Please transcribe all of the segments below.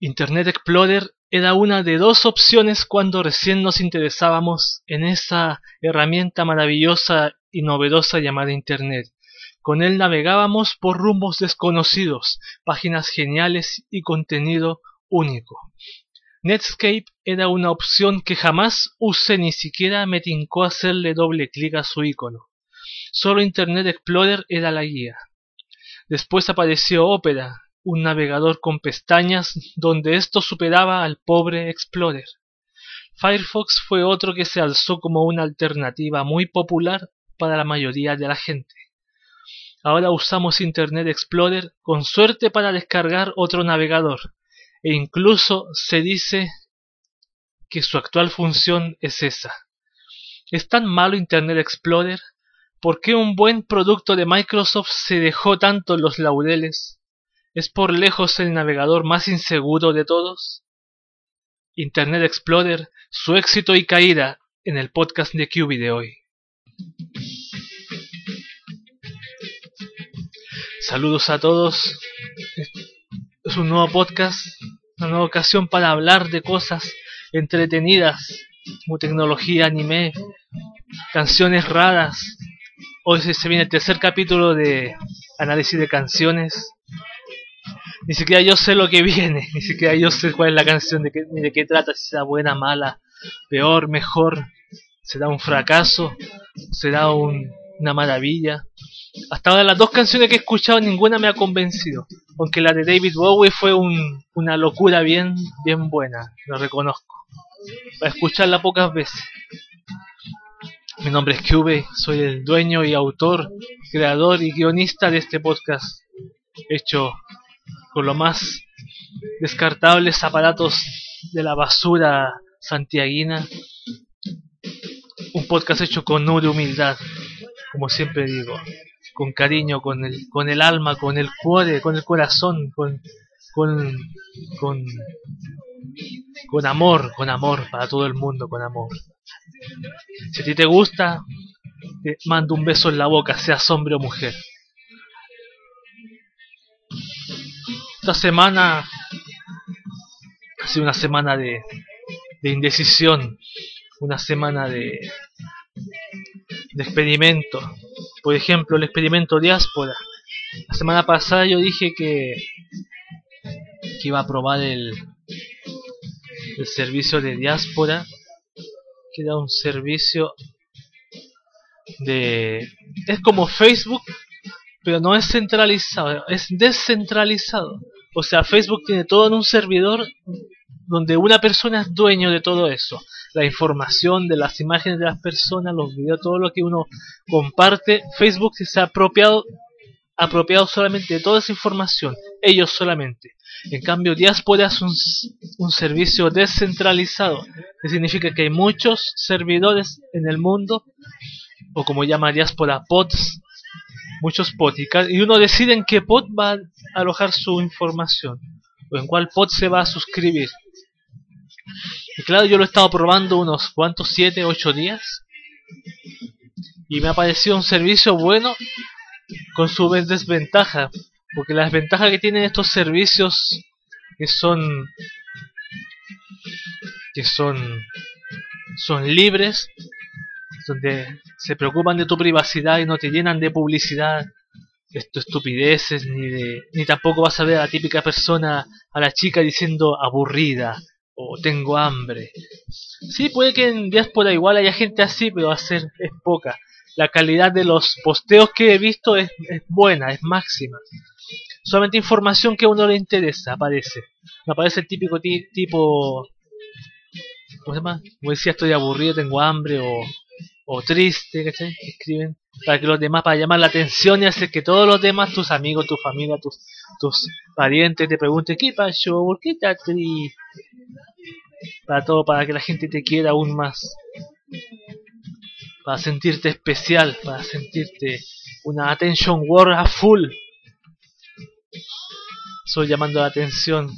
Internet Explorer era una de dos opciones cuando recién nos interesábamos en esa herramienta maravillosa y novedosa llamada Internet. Con él navegábamos por rumbos desconocidos, páginas geniales y contenido único. Netscape era una opción que jamás usé ni siquiera me tincó hacerle doble clic a su icono. Solo Internet Explorer era la guía. Después apareció Opera, un navegador con pestañas donde esto superaba al pobre Explorer. Firefox fue otro que se alzó como una alternativa muy popular para la mayoría de la gente. Ahora usamos Internet Explorer con suerte para descargar otro navegador, e incluso se dice que su actual función es esa. ¿Es tan malo Internet Explorer? ¿Por qué un buen producto de Microsoft se dejó tanto en los laureles? ¿Es por lejos el navegador más inseguro de todos? Internet Explorer, su éxito y caída en el podcast de QB de hoy. Saludos a todos. Es un nuevo podcast, una nueva ocasión para hablar de cosas entretenidas como tecnología, anime, canciones raras, Hoy se viene el tercer capítulo de análisis de canciones. Ni siquiera yo sé lo que viene, ni siquiera yo sé cuál es la canción, de qué, ni de qué trata, si será buena, mala, peor, mejor, será un fracaso, será una maravilla. Hasta ahora las dos canciones que he escuchado ninguna me ha convencido, aunque la de David Bowie fue una locura bien, bien buena, lo reconozco. Para escucharla pocas veces. Mi nombre es Cube, soy el dueño y autor, creador y guionista de este podcast, hecho con los más descartables aparatos de la basura santiaguina. Un podcast hecho con nube humildad, como siempre digo, con cariño, con el, con el alma, con el cuore, con el corazón, con, con, con, con amor, con amor para todo el mundo, con amor. Si a ti te gusta, te mando un beso en la boca, seas hombre o mujer. Esta semana ha sido una semana de, de indecisión, una semana de, de experimento. Por ejemplo, el experimento diáspora. La semana pasada yo dije que, que iba a probar el, el servicio de diáspora que da un servicio de... Es como Facebook, pero no es centralizado, es descentralizado. O sea, Facebook tiene todo en un servidor donde una persona es dueño de todo eso. La información de las imágenes de las personas, los videos, todo lo que uno comparte. Facebook se ha apropiado, apropiado solamente de toda esa información. Ellos solamente. En cambio, Diaspora es un, un, servicio descentralizado, que significa que hay muchos servidores en el mundo, o como llama Diaspora, pods, muchos pods, y uno decide en qué pod va a alojar su información, o en cuál pod se va a suscribir. Y claro, yo lo he estado probando unos cuantos, 7, 8 días, y me ha parecido un servicio bueno con su desventaja, porque la desventaja que tienen estos servicios que son que son son libres donde se preocupan de tu privacidad y no te llenan de publicidad de estupideces ni de ni tampoco vas a ver a la típica persona a la chica diciendo aburrida o tengo hambre. Sí puede que en diáspora igual haya gente así pero va a ser es poca la calidad de los posteos que he visto es, es buena es máxima solamente información que a uno le interesa aparece. No aparece el típico tipo, ¿cómo se llama? Como decía, estoy aburrido, tengo hambre o, o triste, ¿cachai? Escriben para que los demás, para llamar la atención y hacer que todos los demás, tus amigos, tu familia, tus, tus parientes te pregunten, ¿qué pasó? ¿Por qué estás triste? Para todo, para que la gente te quiera aún más. Para sentirte especial, para sentirte una attention war a full. Soy llamando la atención.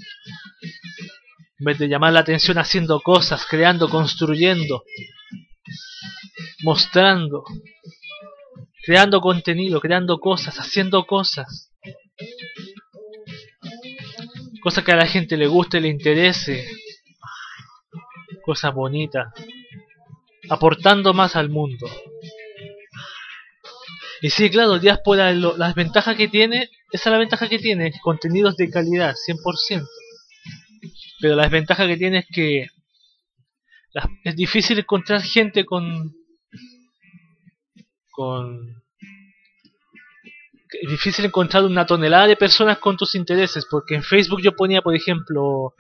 En vez de llamar la atención haciendo cosas, creando, construyendo, mostrando, creando contenido, creando cosas, haciendo cosas. Cosas que a la gente le guste, le interese. Cosas bonitas. Aportando más al mundo. Y sí, claro, Diáspora, las ventajas que tiene, esa es la ventaja que tiene, contenidos de calidad, 100%. Pero la desventaja que tiene es que es difícil encontrar gente con con es difícil encontrar una tonelada de personas con tus intereses porque en Facebook yo ponía por ejemplo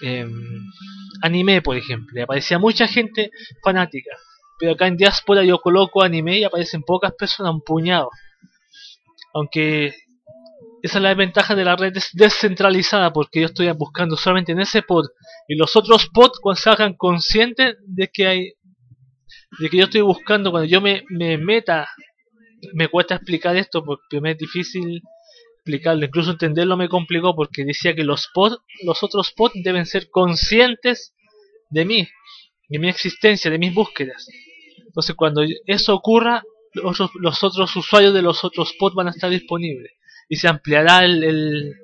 em, anime por ejemplo y aparecía mucha gente fanática pero acá en diáspora yo coloco anime y aparecen pocas personas un puñado. Aunque esa es la desventaja de la red descentralizada porque yo estoy buscando solamente en ese pod y los otros pods se hagan conscientes de que hay de que yo estoy buscando cuando yo me, me meta me cuesta explicar esto porque me es difícil explicarlo incluso entenderlo me complicó porque decía que los los otros pods deben ser conscientes de mí de mi existencia de mis búsquedas entonces cuando eso ocurra los, los otros usuarios de los otros pods van a estar disponibles y se ampliará el,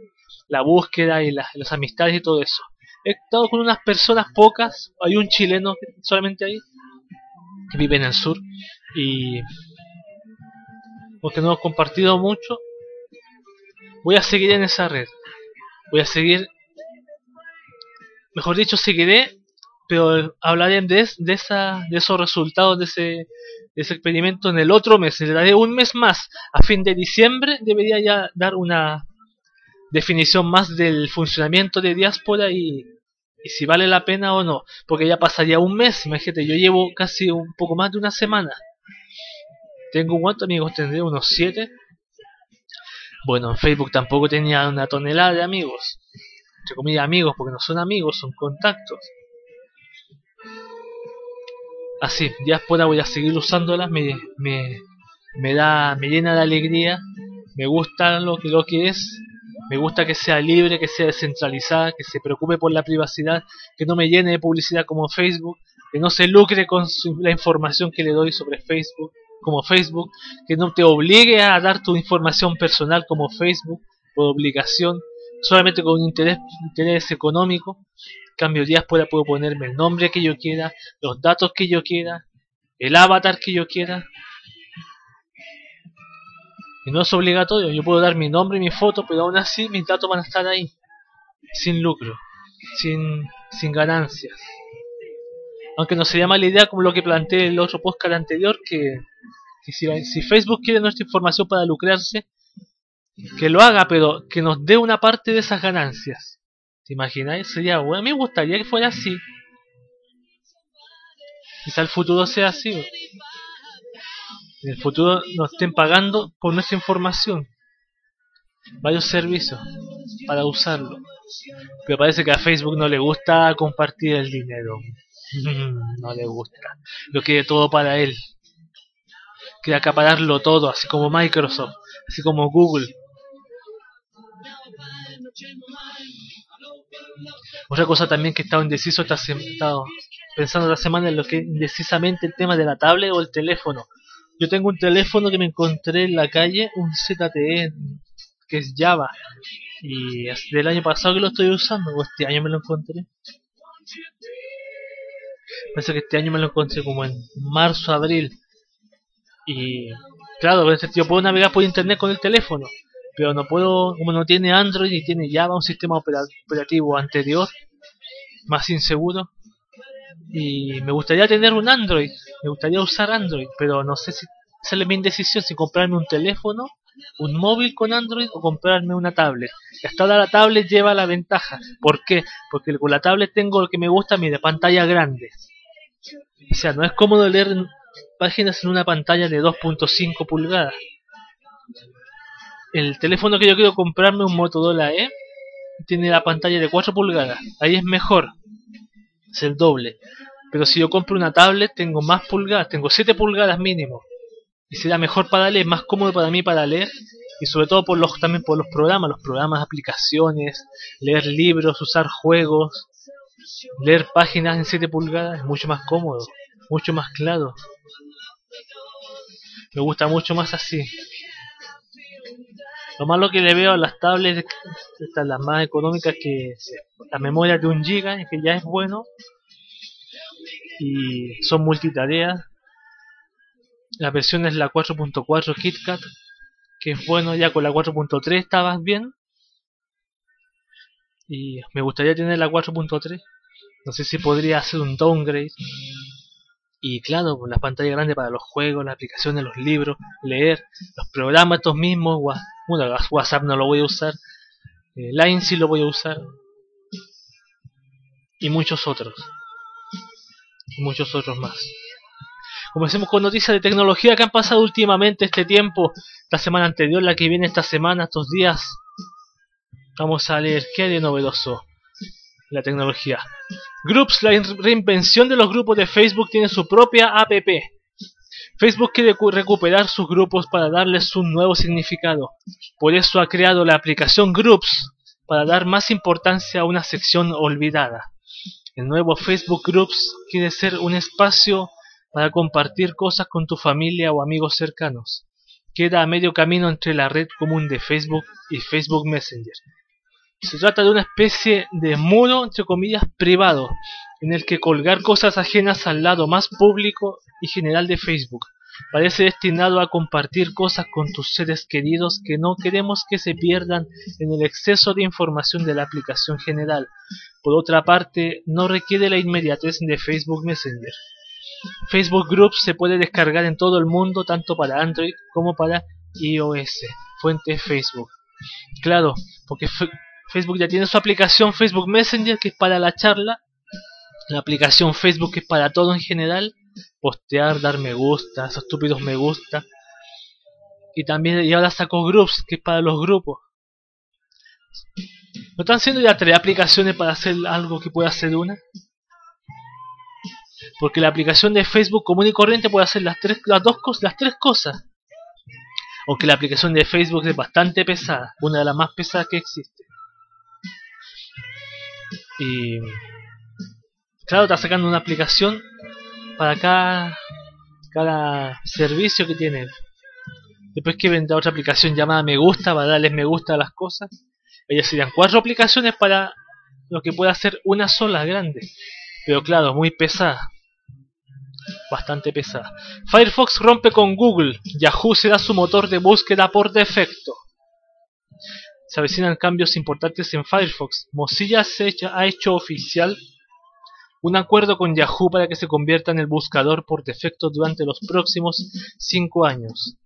la búsqueda y las amistades y todo eso. He estado con unas personas pocas, hay un chileno solamente ahí, que vive en el sur, y porque no hemos compartido mucho, voy a seguir en esa red. Voy a seguir, mejor dicho, seguiré, pero hablaré de, de, esa, de esos resultados de ese ese experimento en el otro mes, le daré un mes más, a fin de diciembre debería ya dar una definición más del funcionamiento de diáspora y, y si vale la pena o no, porque ya pasaría un mes, imagínate, yo llevo casi un poco más de una semana. Tengo cuántos amigos, tendré unos siete. Bueno, en Facebook tampoco tenía una tonelada de amigos. Entre comillas amigos, porque no son amigos, son contactos así, diáspora voy a seguir usándolas, me, me, me da, me llena de alegría, me gusta lo que, lo que es, me gusta que sea libre, que sea descentralizada, que se preocupe por la privacidad, que no me llene de publicidad como Facebook, que no se lucre con la información que le doy sobre Facebook, como Facebook, que no te obligue a dar tu información personal como Facebook, por obligación, solamente con un interés, interés económico, cambio diáspora puedo ponerme el nombre que yo quiera, los datos que yo quiera, el avatar que yo quiera. Y no es obligatorio, yo puedo dar mi nombre y mi foto, pero aún así mis datos van a estar ahí, sin lucro, sin, sin ganancias. Aunque no sería mala idea como lo que planteé en el otro podcast anterior, que, si, si Facebook quiere nuestra información para lucrarse, que lo haga, pero que nos dé una parte de esas ganancias. ¿Te imagináis? Sería bueno. A mí me gustaría que fuera así. Quizá el futuro sea así. En el futuro nos estén pagando por nuestra información. Varios servicios para usarlo. Pero parece que a Facebook no le gusta compartir el dinero. no le gusta. Lo quiere todo para él. Quiere acapararlo todo, así como Microsoft, así como Google. Otra cosa también que he estado indeciso, he estado pensando esta semana en lo que indecisamente el tema de la tablet o el teléfono. Yo tengo un teléfono que me encontré en la calle, un ZTE, que es Java. Y es del año pasado que lo estoy usando, o este año me lo encontré. Parece que este año me lo encontré como en marzo, abril. Y claro, yo puedo navegar por internet con el teléfono pero no puedo, como no tiene Android y tiene Java, un sistema operativo anterior, más inseguro, y me gustaría tener un Android, me gustaría usar Android, pero no sé si es mi indecisión, si comprarme un teléfono, un móvil con Android o comprarme una tablet. Ahora la tablet lleva la ventaja. ¿Por qué? Porque con la tablet tengo lo que me gusta mí, de pantalla grande. O sea, no es cómodo leer páginas en una pantalla de 2.5 pulgadas. El teléfono que yo quiero comprarme, un Motorola E, tiene la pantalla de 4 pulgadas. Ahí es mejor. Es el doble. Pero si yo compro una tablet, tengo más pulgadas, tengo 7 pulgadas mínimo. Y será mejor para leer, más cómodo para mí para leer. Y sobre todo por los, también por los programas, los programas, aplicaciones, leer libros, usar juegos, leer páginas en 7 pulgadas es mucho más cómodo, mucho más claro. Me gusta mucho más así. Lo malo que le veo a las tablets, estas las más económicas, que la memoria de un giga, que ya es bueno, y son multitareas. La versión es la 4.4 KitKat, que es bueno, ya con la 4.3 estabas bien. Y me gustaría tener la 4.3. No sé si podría hacer un downgrade. Y claro, pues, la pantalla grande para los juegos, las aplicaciones, los libros, leer, los programas estos mismos. Bueno, WhatsApp no lo voy a usar. Eh, Line sí lo voy a usar. Y muchos otros. Muchos otros más. Comencemos con noticias de tecnología que han pasado últimamente este tiempo. La semana anterior, la que viene esta semana, estos días. Vamos a leer qué hay de novedoso la tecnología. Groups, la reinvención de los grupos de Facebook tiene su propia app. Facebook quiere recuperar sus grupos para darles un nuevo significado. Por eso ha creado la aplicación Groups para dar más importancia a una sección olvidada. El nuevo Facebook Groups quiere ser un espacio para compartir cosas con tu familia o amigos cercanos. Queda a medio camino entre la red común de Facebook y Facebook Messenger. Se trata de una especie de muro, entre comillas, privado, en el que colgar cosas ajenas al lado más público y general de Facebook. Parece destinado a compartir cosas con tus seres queridos que no queremos que se pierdan en el exceso de información de la aplicación general. Por otra parte, no requiere la inmediatez de Facebook Messenger. Facebook Groups se puede descargar en todo el mundo, tanto para Android como para iOS. Fuente Facebook. Claro, porque Facebook ya tiene su aplicación Facebook Messenger que es para la charla, la aplicación Facebook que es para todo en general, postear, dar me gusta, esos estúpidos me gusta. Y también y ahora sacó Groups que es para los grupos. ¿No están haciendo ya tres aplicaciones para hacer algo que pueda hacer una? Porque la aplicación de Facebook común y corriente puede hacer las tres, las dos cosas, las tres cosas. Aunque la aplicación de Facebook es bastante pesada, una de las más pesadas que existe. Y claro, está sacando una aplicación para cada, cada servicio que tiene. Después que vendrá otra aplicación llamada Me Gusta para darles me gusta a las cosas. Ellas serían cuatro aplicaciones para lo que puede hacer una sola grande. Pero claro, muy pesada. Bastante pesada. Firefox rompe con Google. Yahoo será su motor de búsqueda por defecto se avecinan cambios importantes en Firefox. Mozilla ha hecho oficial un acuerdo con Yahoo para que se convierta en el buscador por defecto durante los próximos 5 años.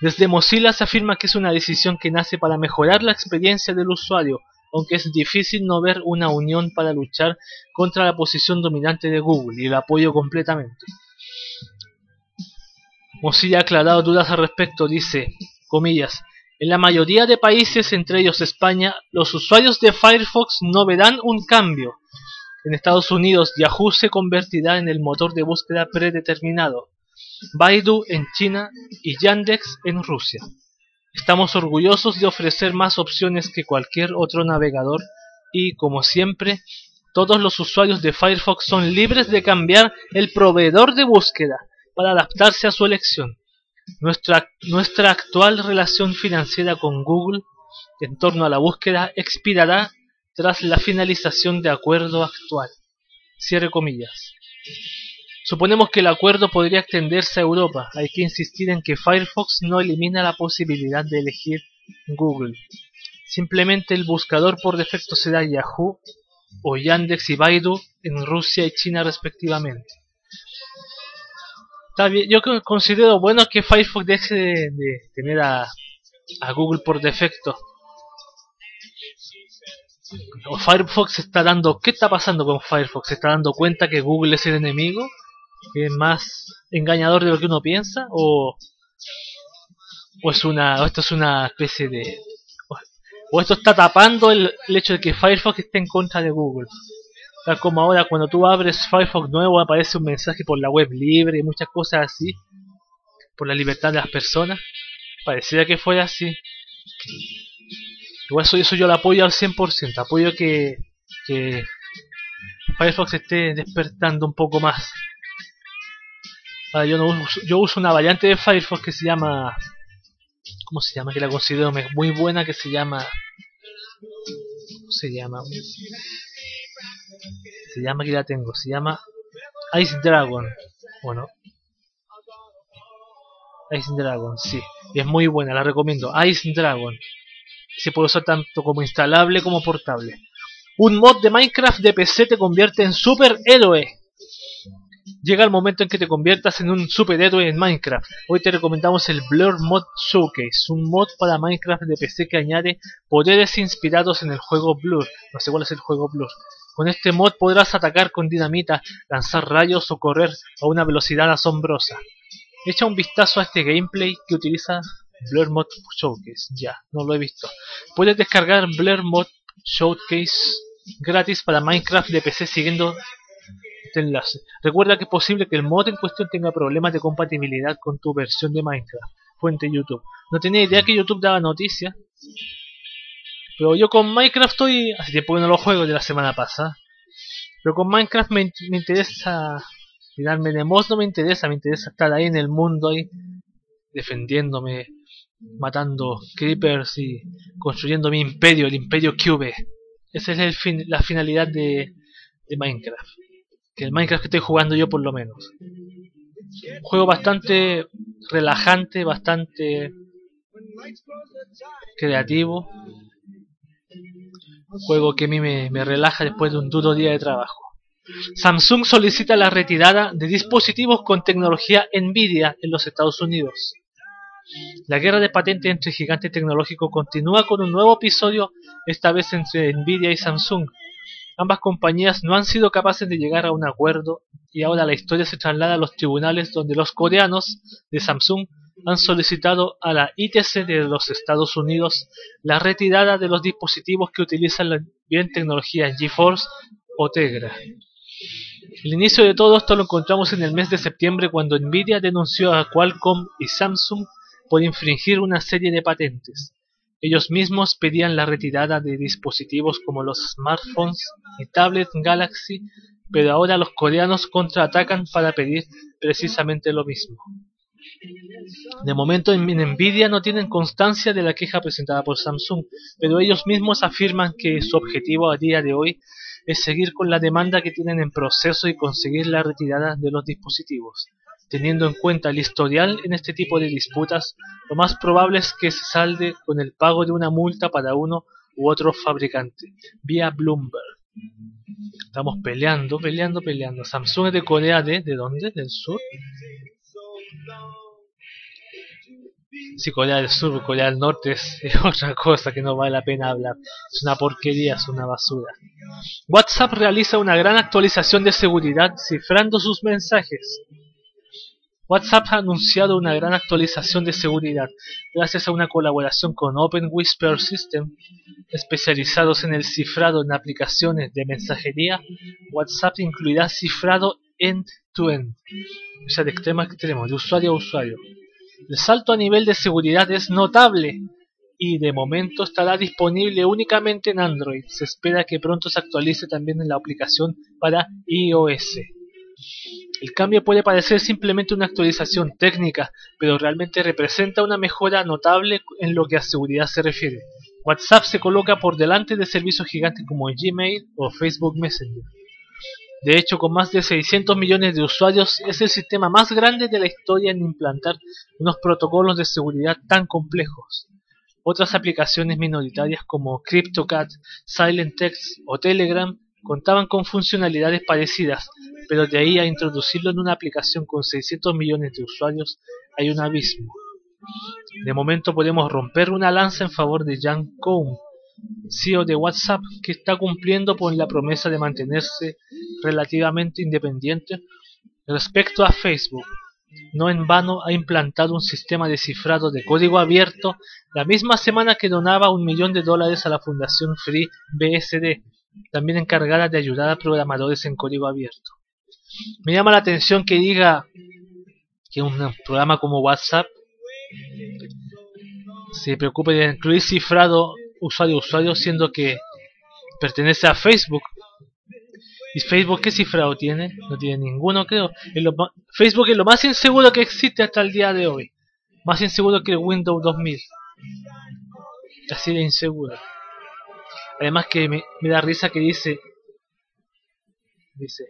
Desde Mozilla se afirma que es una decisión que nace para mejorar la experiencia del usuario, aunque es difícil no ver una unión para luchar contra la posición dominante de Google y el apoyo completamente. Mozilla ha aclarado dudas al respecto, dice, comillas, en la mayoría de países, entre ellos España, los usuarios de Firefox no verán un cambio. En Estados Unidos, Yahoo se convertirá en el motor de búsqueda predeterminado, Baidu en China y Yandex en Rusia. Estamos orgullosos de ofrecer más opciones que cualquier otro navegador y, como siempre, todos los usuarios de Firefox son libres de cambiar el proveedor de búsqueda para adaptarse a su elección. Nuestra, nuestra actual relación financiera con Google en torno a la búsqueda expirará tras la finalización de acuerdo actual. Cierre comillas. Suponemos que el acuerdo podría extenderse a Europa. Hay que insistir en que Firefox no elimina la posibilidad de elegir Google. Simplemente el buscador por defecto será Yahoo o Yandex y Baidu en Rusia y China respectivamente yo considero bueno que Firefox deje de, tener a, Google por defecto. Firefox está dando, ¿qué está pasando con Firefox? ¿Se está dando cuenta que Google es el enemigo? Es más engañador de lo que uno piensa o, o es una o esto es una especie de o esto está tapando el, hecho de que Firefox esté en contra de Google. Tal como ahora cuando tú abres Firefox nuevo aparece un mensaje por la web libre y muchas cosas así por la libertad de las personas. Pareciera que fuera así. Igual eso, eso yo lo apoyo al 100% apoyo que, que Firefox esté despertando un poco más yo, no uso, yo uso una variante de Firefox que se llama. ¿Cómo se llama? Que la considero muy buena, que se llama. ¿Cómo se llama? Se llama que la tengo, se llama Ice Dragon. Bueno. Ice Dragon, sí. Y es muy buena, la recomiendo. Ice Dragon. Se puede usar tanto como instalable como portable. Un mod de Minecraft de PC te convierte en superhéroe llega el momento en que te conviertas en un superhéroe en Minecraft. Hoy te recomendamos el Blur Mod Showcase, un mod para Minecraft de PC que añade poderes inspirados en el juego Blur. No sé cuál es el juego Blur. Con este mod podrás atacar con dinamita, lanzar rayos o correr a una velocidad asombrosa. Echa un vistazo a este gameplay que utiliza Blur Mod Showcase. Ya, no lo he visto. Puedes descargar Blur Mod Showcase gratis para Minecraft de PC siguiendo este enlace. Recuerda que es posible que el mod en cuestión tenga problemas de compatibilidad con tu versión de Minecraft. Fuente YouTube. No tenía idea que YouTube daba noticias. Pero yo con Minecraft estoy... Hace tiempo que no lo juego de la semana pasada. Pero con Minecraft me, interesa... Tirarme de mod no me interesa. Me interesa estar ahí en el mundo ahí. Defendiéndome. Matando creepers y construyendo mi imperio, el imperio Cube. Esa es el fin, la finalidad de, de Minecraft el Minecraft que estoy jugando yo por lo menos. Juego bastante relajante, bastante creativo. Juego que a mí me, me relaja después de un duro día de trabajo. Samsung solicita la retirada de dispositivos con tecnología Nvidia en los Estados Unidos. La guerra de patentes entre gigantes tecnológicos continúa con un nuevo episodio, esta vez entre Nvidia y Samsung, Ambas compañías no han sido capaces de llegar a un acuerdo y ahora la historia se traslada a los tribunales donde los coreanos de Samsung han solicitado a la ITC de los Estados Unidos la retirada de los dispositivos que utilizan la bien tecnología GeForce o Tegra. El inicio de todo esto lo encontramos en el mes de septiembre cuando Nvidia denunció a Qualcomm y Samsung por infringir una serie de patentes. Ellos mismos pedían la retirada de dispositivos como los smartphones y tablets Galaxy, pero ahora los coreanos contraatacan para pedir precisamente lo mismo. De momento en Nvidia no tienen constancia de la queja presentada por Samsung, pero ellos mismos afirman que su objetivo a día de hoy es seguir con la demanda que tienen en proceso y conseguir la retirada de los dispositivos. Teniendo en cuenta el historial en este tipo de disputas, lo más probable es que se salde con el pago de una multa para uno u otro fabricante, vía Bloomberg. Estamos peleando, peleando, peleando. Samsung es de Corea de, ¿de dónde? ¿Del sur? Si Corea del Sur, Corea del Norte es, otra cosa que no vale la pena hablar. Es una porquería, es una basura. WhatsApp realiza una gran actualización de seguridad cifrando sus mensajes. WhatsApp ha anunciado una gran actualización de seguridad gracias a una colaboración con Open Whisper System, especializados en el cifrado en aplicaciones de mensajería. WhatsApp incluirá cifrado end-to-end, o sea, extremo a extremo, de usuario a usuario. El salto a nivel de seguridad es notable y de momento estará disponible únicamente en Android. Se espera que pronto se actualice también en la aplicación para iOS. El cambio puede parecer simplemente una actualización técnica, pero realmente representa una mejora notable en lo que a seguridad se refiere. WhatsApp se coloca por delante de servicios gigantes como Gmail o Facebook Messenger. De hecho, con más de 600 millones de usuarios, es el sistema más grande de la historia en implantar unos protocolos de seguridad tan complejos. Otras aplicaciones minoritarias como CryptoCat, SilentText o Telegram contaban con funcionalidades parecidas, pero de ahí a introducirlo en una aplicación con 600 millones de usuarios hay un abismo. De momento podemos romper una lanza en favor de Jan Koum, CEO de WhatsApp, que está cumpliendo con la promesa de mantenerse relativamente independiente Respecto a Facebook, no en vano ha implantado un sistema de cifrado de código abierto la misma semana que donaba un millón de dólares a la Fundación Free BSD, también encargada de ayudar a programadores en código abierto. Me llama la atención que diga que un programa como WhatsApp se preocupe de incluir cifrado usuario-usuario, siendo que pertenece a Facebook. ¿Y Facebook qué cifrado tiene? No tiene ninguno, creo. Facebook es lo más inseguro que existe hasta el día de hoy. Más inseguro que el Windows 2000. Así de inseguro. Además que me, da risa que dice... Dice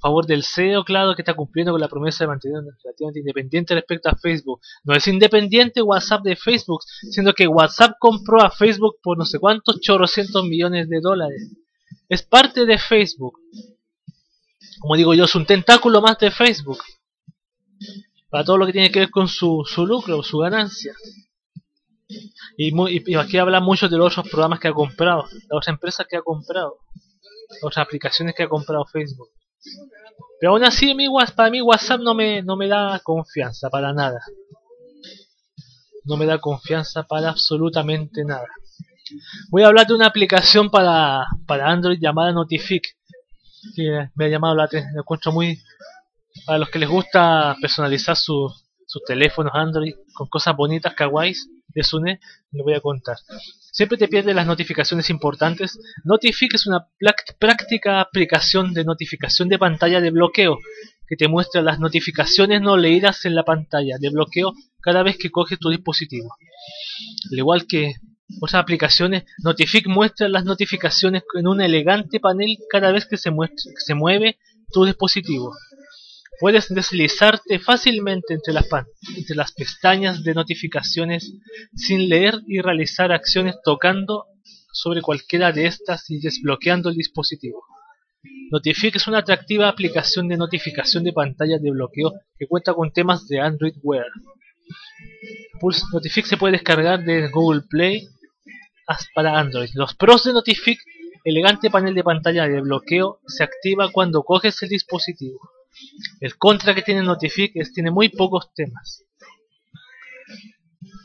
favor del CEO, claro, que está cumpliendo con la promesa de mantener relativamente independiente respecto a Facebook. No es independiente WhatsApp de Facebook, siendo que WhatsApp compró a Facebook por no sé cuántos chorrocientos millones de dólares. Es parte de Facebook. Como digo yo, es un tentáculo más de Facebook. Para todo lo que tiene que ver con su, su lucro, su ganancia. Y, y, aquí habla mucho de los otros programas que ha comprado, de las empresas que ha comprado, las aplicaciones que ha comprado Facebook. Pero aún así, para mí WhatsApp no me, no me da confianza para nada. No me da confianza para absolutamente nada. Voy a hablar de una aplicación para, para Android llamada Notific. Que me ha llamado la atención. Me encuentro muy... Para los que les gusta personalizar sus teléfonos Android con cosas bonitas, kawaiis de Sune, les voy a contar. Siempre te pierdes las notificaciones importantes. Notific es una práctica aplicación de notificación de pantalla de bloqueo que te muestra las notificaciones no leídas en la pantalla de bloqueo cada vez que coges tu dispositivo. Al igual que otras aplicaciones, Notific muestra las notificaciones en un elegante panel cada vez que se, que se mueve tu dispositivo. Puedes deslizarte fácilmente entre las, entre las pestañas de notificaciones sin leer y realizar acciones tocando sobre cualquiera de estas y desbloqueando el dispositivo. Notific es una atractiva aplicación de notificación de pantalla de bloqueo que cuenta con temas de Android Wear. Notific se puede descargar de Google Play para Android. Los pros de Notific, elegante panel de pantalla de bloqueo, se activa cuando coges el dispositivo. El contra que tiene Notific es tiene muy pocos temas.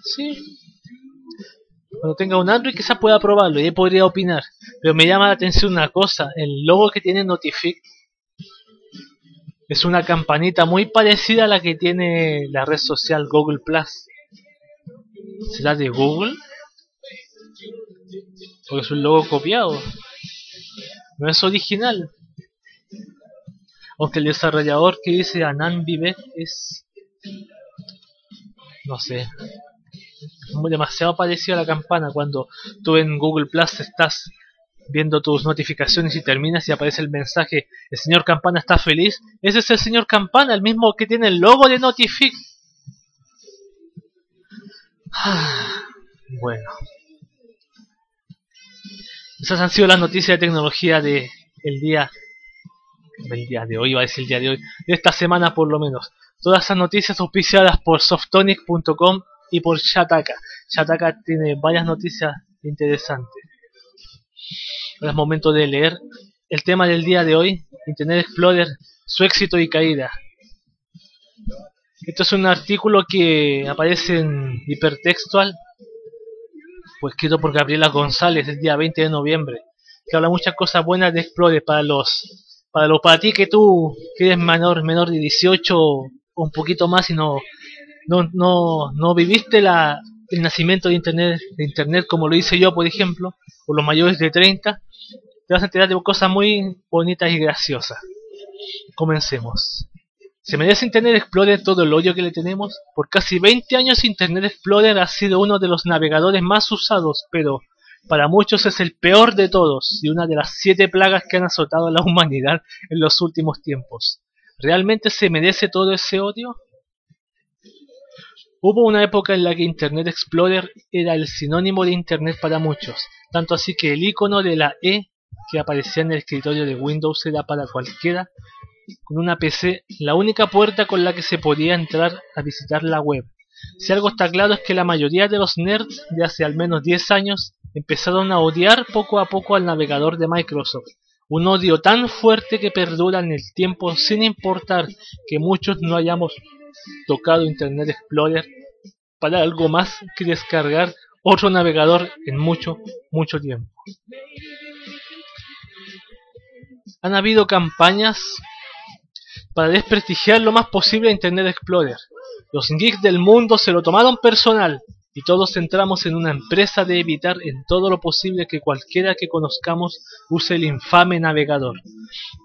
Sí. Cuando tenga un Android quizás pueda probarlo y podría opinar. Pero me llama la atención una cosa. El logo que tiene Notific es una campanita muy parecida a la que tiene la red social Google Plus. ¿Será de Google? Porque es un logo copiado. No es original. Aunque el desarrollador que dice Anan Vive es. No sé. Demasiado parecido a la campana cuando tú en Google Plus estás viendo tus notificaciones y terminas y aparece el mensaje el señor Campana está feliz ese es el señor Campana el mismo que tiene el logo de Notific bueno esas han sido las noticias de tecnología de el día del día de hoy, va a decir el día de hoy, de esta semana por lo menos. Todas esas noticias auspiciadas por softonic.com y por Shataka. Shataka tiene varias noticias interesantes. Ahora es momento de leer el tema del día de hoy, Internet Explorer, su éxito y caída. Esto es un artículo que aparece en hipertextual, fue escrito por Gabriela González el día 20 de noviembre, que habla muchas cosas buenas de Explorer para los para, lo, para ti que tú, que eres menor, menor de 18 o un poquito más y no, no, no, no viviste la, el nacimiento de internet, de internet como lo hice yo, por ejemplo, o los mayores de 30, te vas a enterar de cosas muy bonitas y graciosas. Comencemos. ¿Se merece Internet Explorer todo el odio que le tenemos? Por casi 20 años Internet Explorer ha sido uno de los navegadores más usados, pero para muchos es el peor de todos y una de las siete plagas que han azotado a la humanidad en los últimos tiempos. ¿Realmente se merece todo ese odio? Hubo una época en la que Internet Explorer era el sinónimo de Internet para muchos, tanto así que el icono de la E que aparecía en el escritorio de Windows era para cualquiera con una PC la única puerta con la que se podía entrar a visitar la web. Si algo está claro es que la mayoría de los nerds de hace al menos 10 años empezaron a odiar poco a poco al navegador de Microsoft, Un odio tan fuerte que perdura en el tiempo sin importar que muchos no hayamos tocado Internet Explorer para algo más que descargar otro navegador en mucho, mucho tiempo. Han habido campañas para desprestigiar lo más posible Internet Explorer. Los geeks del mundo se lo tomaron personal y todos entramos en una empresa de evitar en todo lo posible que cualquiera que conozcamos use el infame navegador.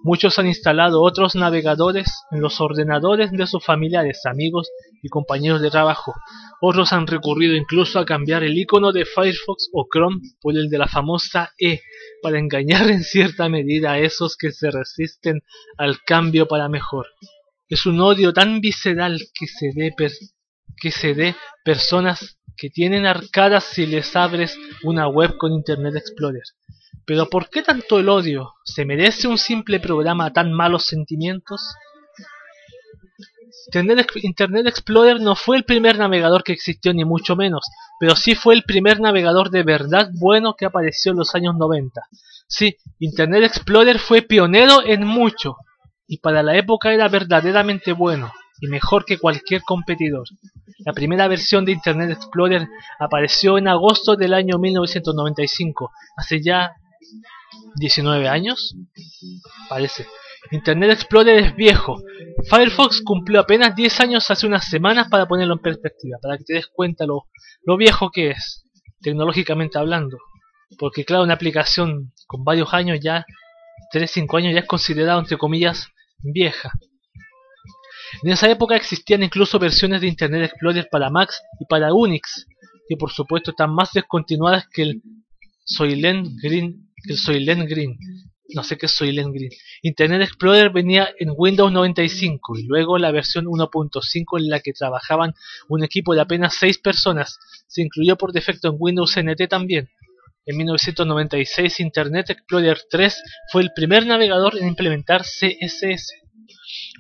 Muchos han instalado otros navegadores en los ordenadores de sus familiares, amigos y compañeros de trabajo. Otros han recurrido incluso a cambiar el icono de Firefox o Chrome por el de la famosa E para engañar en cierta medida a esos que se resisten al cambio para mejor. Es un odio tan visceral que se dé, que se dé personas que tienen arcadas si les abres una web con Internet Explorer. Pero ¿por qué tanto el odio? ¿Se merece un simple programa tan malos sentimientos? Internet, Explorer no fue el primer navegador que existió ni mucho menos, pero sí fue el primer navegador de verdad bueno que apareció en los años 90. Sí, Internet Explorer fue pionero en mucho, y para la época era verdaderamente bueno y mejor que cualquier competidor. La primera versión de Internet Explorer apareció en agosto del año 1995, hace ya 19 años, parece. Internet Explorer es viejo. Firefox cumplió apenas 10 años hace unas semanas para ponerlo en perspectiva, para que te des cuenta lo, lo viejo que es, tecnológicamente hablando. Porque claro, una aplicación con varios años ya, 3-5 años ya es considerado entre comillas vieja. En esa época existían incluso versiones de Internet Explorer para Mac y para Unix, que por supuesto están más descontinuadas que el Soylent Green, Green. No sé qué Green. Internet Explorer venía en Windows 95 y luego la versión 1.5 en la que trabajaban un equipo de apenas 6 personas. Se incluyó por defecto en Windows NT también. En 1996 Internet Explorer 3 fue el primer navegador en implementar CSS.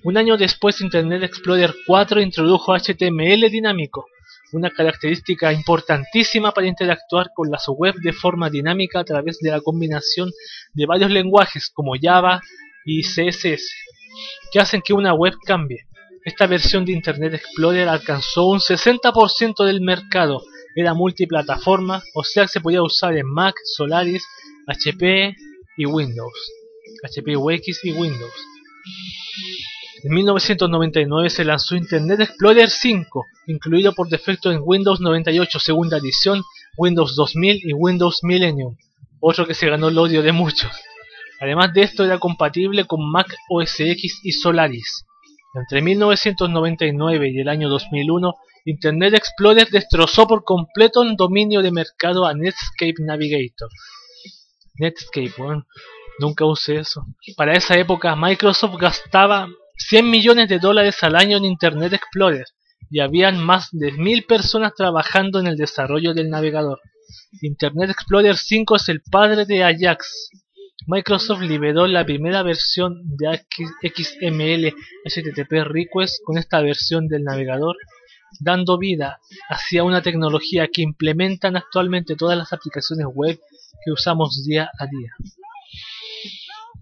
Un año después Internet Explorer 4 introdujo HTML dinámico, una característica importantísima para interactuar con las web de forma dinámica a través de la combinación de varios lenguajes como Java y CSS, que hacen que una web cambie. Esta versión de Internet Explorer alcanzó un 60% del mercado, era multiplataforma, o sea que se podía usar en Mac, Solaris, HP y Windows. HP y Windows. En 1999 se lanzó Internet Explorer 5, incluido por defecto en Windows 98 segunda edición, Windows 2000 y Windows Millennium, otro que se ganó el odio de muchos. Además de esto era compatible con Mac OS X y Solaris. Entre 1999 y el año 2001, Internet Explorer destrozó por completo el dominio de mercado a Netscape Navigator. Netscape, bueno, nunca usé eso. Para esa época Microsoft gastaba 100 millones de dólares al año en Internet Explorer y habían más de mil personas trabajando en el desarrollo del navegador. Internet Explorer 5 es el padre de Ajax. Microsoft liberó la primera versión de XML HTTP Request con esta versión del navegador, dando vida hacia una tecnología que implementan actualmente todas las aplicaciones web que usamos día a día.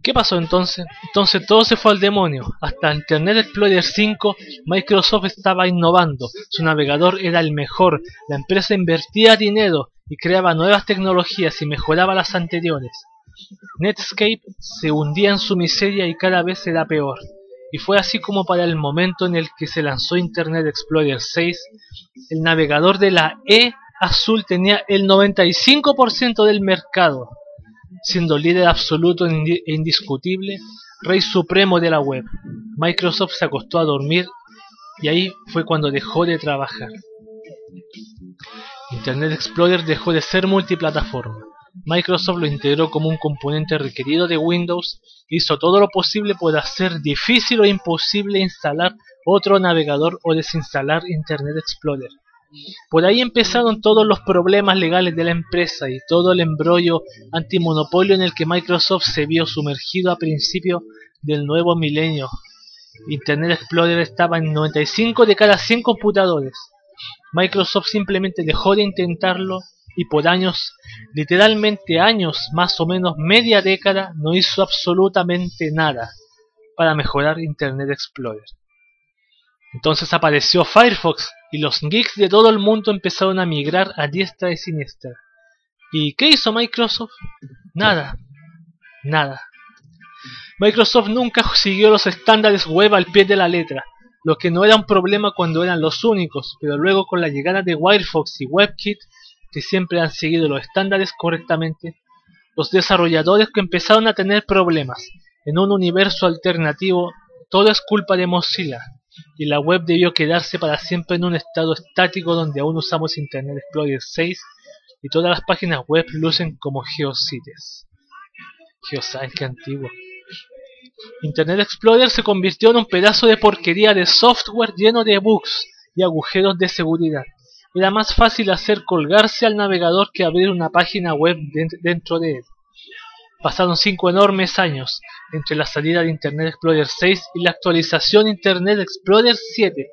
¿Qué pasó entonces? Entonces todo se fue al demonio. Hasta Internet Explorer 5 Microsoft estaba innovando. Su navegador era el mejor. La empresa invertía dinero y creaba nuevas tecnologías y mejoraba las anteriores. Netscape se hundía en su miseria y cada vez era peor. Y fue así como para el momento en el que se lanzó Internet Explorer 6, el navegador de la E azul tenía el 95% del mercado siendo líder absoluto e indiscutible, rey supremo de la web. Microsoft se acostó a dormir y ahí fue cuando dejó de trabajar. Internet Explorer dejó de ser multiplataforma. Microsoft lo integró como un componente requerido de Windows, hizo todo lo posible por hacer difícil o imposible instalar otro navegador o desinstalar Internet Explorer. Por ahí empezaron todos los problemas legales de la empresa y todo el embrollo antimonopolio en el que Microsoft se vio sumergido a principio del nuevo milenio. Internet Explorer estaba en 95 de cada 100 computadores. Microsoft simplemente dejó de intentarlo y por años, literalmente años, más o menos media década, no hizo absolutamente nada para mejorar Internet Explorer. Entonces apareció Firefox y los geeks de todo el mundo empezaron a migrar a diestra y siniestra. ¿Y qué hizo Microsoft? Nada, nada. Microsoft nunca siguió los estándares web al pie de la letra, lo que no era un problema cuando eran los únicos, pero luego con la llegada de Firefox y WebKit, que siempre han seguido los estándares correctamente, los desarrolladores empezaron a tener problemas en un universo alternativo, todo es culpa de Mozilla, y la web debió quedarse para siempre en un estado estático donde aún usamos Internet Explorer 6 y todas las páginas web lucen como GeoCities. GeoCities, qué antiguo. Internet Explorer se convirtió en un pedazo de porquería de software lleno de bugs y agujeros de seguridad. Era más fácil hacer colgarse al navegador que abrir una página web dentro de él. Pasaron cinco enormes años entre la salida de Internet Explorer 6 y la actualización Internet Explorer 7.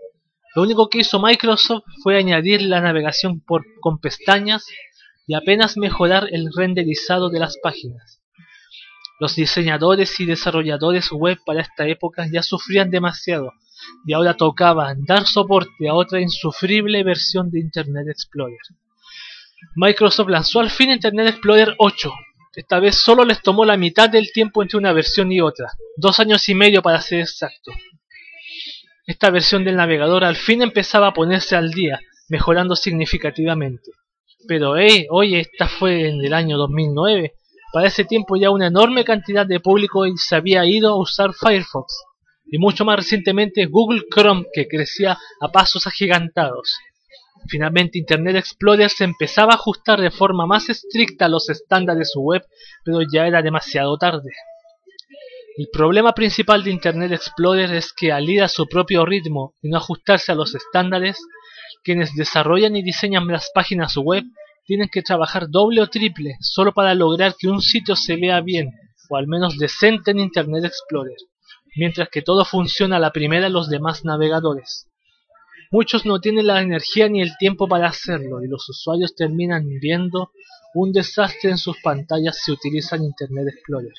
Lo único que hizo Microsoft fue añadir la navegación por, con pestañas y apenas mejorar el renderizado de las páginas. Los diseñadores y desarrolladores web para esta época ya sufrían demasiado y ahora tocaba dar soporte a otra insufrible versión de Internet Explorer. Microsoft lanzó al fin Internet Explorer 8. Esta vez solo les tomó la mitad del tiempo entre una versión y otra, dos años y medio para ser exacto. Esta versión del navegador al fin empezaba a ponerse al día, mejorando significativamente. Pero hey, oye, esta fue en el año 2009. Para ese tiempo ya una enorme cantidad de público se había ido a usar Firefox y mucho más recientemente Google Chrome que crecía a pasos agigantados. Finalmente Internet Explorer se empezaba a ajustar de forma más estricta a los estándares web, pero ya era demasiado tarde. El problema principal de Internet Explorer es que al ir a su propio ritmo y no ajustarse a los estándares, quienes desarrollan y diseñan las páginas web tienen que trabajar doble o triple solo para lograr que un sitio se vea bien o al menos decente en Internet Explorer, mientras que todo funciona a la primera en los demás navegadores. Muchos no tienen la energía ni el tiempo para hacerlo y los usuarios terminan viendo un desastre en sus pantallas si utilizan Internet Explorer.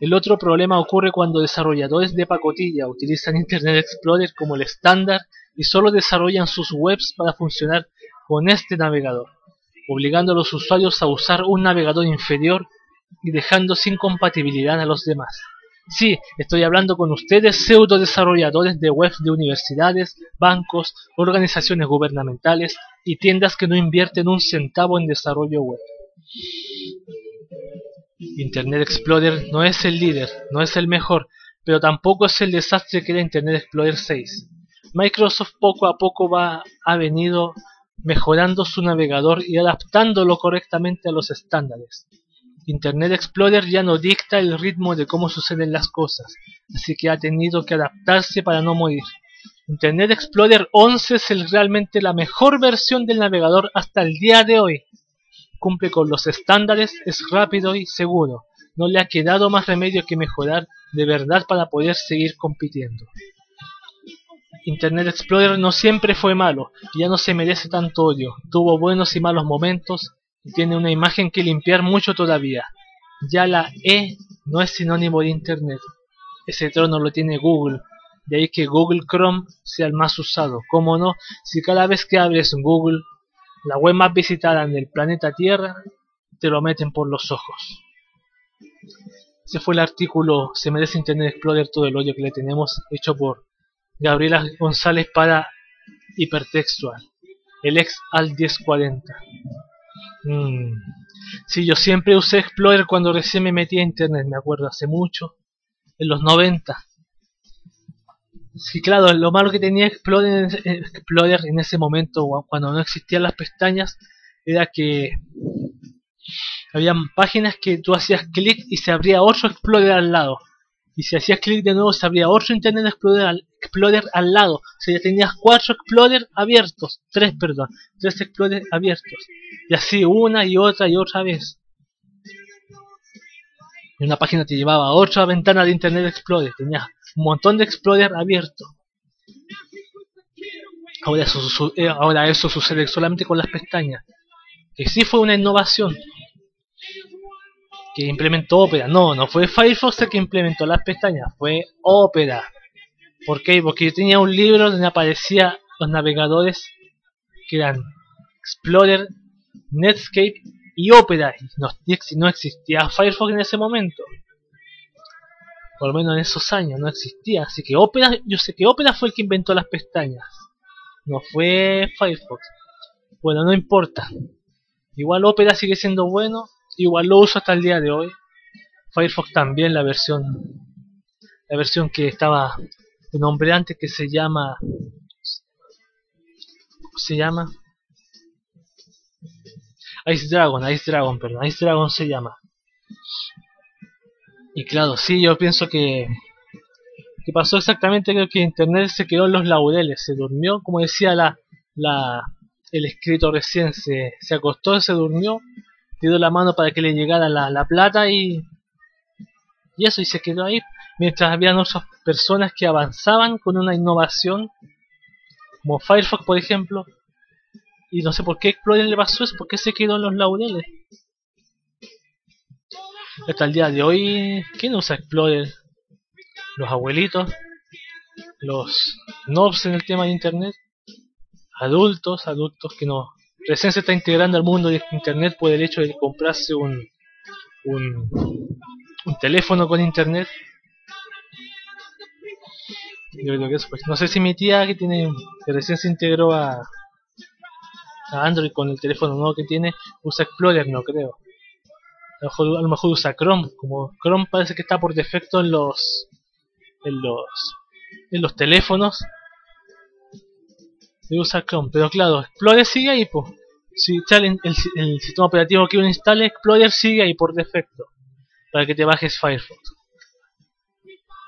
El otro problema ocurre cuando desarrolladores de pacotilla utilizan Internet Explorer como el estándar y solo desarrollan sus webs para funcionar con este navegador, obligando a los usuarios a usar un navegador inferior y dejando sin compatibilidad a los demás. Sí, estoy hablando con ustedes, pseudo desarrolladores de webs de universidades, bancos, organizaciones gubernamentales y tiendas que no invierten un centavo en desarrollo web. Internet Explorer no es el líder, no es el mejor, pero tampoco es el desastre que era Internet Explorer 6. Microsoft poco a poco va, ha venido mejorando su navegador y adaptándolo correctamente a los estándares. Internet Explorer ya no dicta el ritmo de cómo suceden las cosas, así que ha tenido que adaptarse para no morir. Internet Explorer 11 es realmente la mejor versión del navegador hasta el día de hoy. Cumple con los estándares, es rápido y seguro. No le ha quedado más remedio que mejorar de verdad para poder seguir compitiendo. Internet Explorer no siempre fue malo, ya no se merece tanto odio, tuvo buenos y malos momentos y tiene una imagen que limpiar mucho todavía. Ya la E no es sinónimo de Internet, ese trono lo tiene Google, de ahí que Google Chrome sea el más usado. ¿Cómo no? Si cada vez que abres Google, la web más visitada en el planeta Tierra, te lo meten por los ojos. Ese fue el artículo Se merece Internet Explorer todo el odio que le tenemos, hecho por Gabriela González para Hipertextual, el ex al 1040. Mm. Sí, yo siempre usé Explorer cuando recién me metí a internet, me acuerdo, hace mucho, en los 90. Sí, claro, lo malo que tenía Explorer, Explorer en ese momento, cuando no existían las pestañas, era que había páginas que tú hacías clic y se abría otro Explorer al lado y si hacías clic de nuevo se abría otro Internet Explorer al, Explorer al lado. O sea, ya tenías cuatro Explorer abiertos, tres, perdón, tres Explorer abiertos. Y así una y otra y otra vez. Y una página te llevaba a otra ventana de Internet Explorer. Tenías un montón de Explorer abiertos. Ahora eso, eh, ahora eso sucede solamente con las pestañas. que sí fue una innovación que implementó Opera. No, no fue Firefox el que implementó las pestañas, fue Opera. ¿Por qué? Porque yo tenía un libro donde aparecía los navegadores que eran Explorer, Netscape y Opera. No, no existía Firefox en ese momento. Por lo menos en esos años no existía. Así que Opera, yo sé que Opera fue el que inventó las pestañas. No fue Firefox. Bueno, no importa. Igual Opera sigue siendo bueno. Igual lo uso hasta el día de hoy. Firefox también, la versión la versión que estaba de nombre antes que se llama se llama Ice Dragon, Ice Dragon, perdón, Ice Dragon se llama. Y claro, sí, yo pienso que que pasó exactamente creo que internet se quedó en los laureles, se durmió, como decía la, la el escrito recién, se, se acostó, se durmió, dio la mano para que le llegara la, la plata y y eso y se quedó ahí mientras habían otras personas que avanzaban con una innovación como Firefox por ejemplo y no sé por qué Explorer le pasó eso, por qué se quedó en los laureles. Hasta el día de hoy, ¿quién usa Explorer? Los abuelitos, los nobs en el tema de internet, adultos, adultos que no recién se está integrando al mundo de internet por el hecho de comprarse un, un, un teléfono con internet. Yo creo que eso, pues, no sé si mi tía que tiene que recién se integró a, Android con el teléfono nuevo que tiene usa Explorer, no creo. A lo, mejor, usa Chrome, como Chrome parece que está por defecto en los en los en los teléfonos. Y usa Chrome, pero claro, Explorer sigue ahí, pues. Si el, el, sistema operativo que uno instale, Explorer sigue ahí por defecto. Para que te bajes Firefox.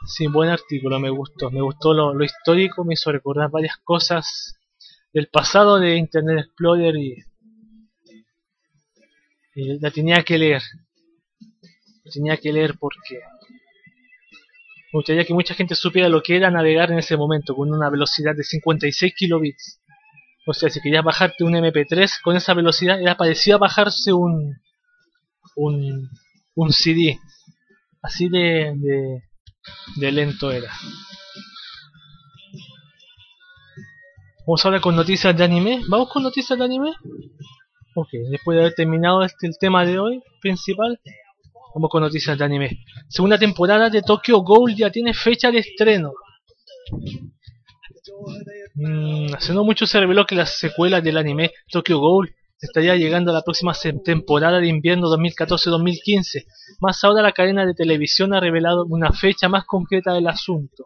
Sí, buen artículo, me gustó. Me gustó lo, lo histórico, me hizo recordar varias cosas del pasado de Internet Explorer y, la tenía que leer. La tenía que leer porque me gustaría que mucha gente supiera lo que era navegar en ese momento con una velocidad de 56 kilobits. O sea, si querías bajarte un MP3 con esa velocidad, era parecido a bajarse un, un, un CD. Así de, de, de lento era. Vamos ahora con noticias de anime. ¿Vamos con noticias de anime? Ok, después de haber terminado este el tema de hoy principal, vamos con noticias de anime. Segunda temporada de Tokyo Ghoul ya tiene fecha de estreno. Mm, hace no mucho se reveló que la secuela del anime Tokyo Ghoul estaría llegando a la próxima temporada de invierno 2014-2015. Más ahora la cadena de televisión ha revelado una fecha más concreta del asunto.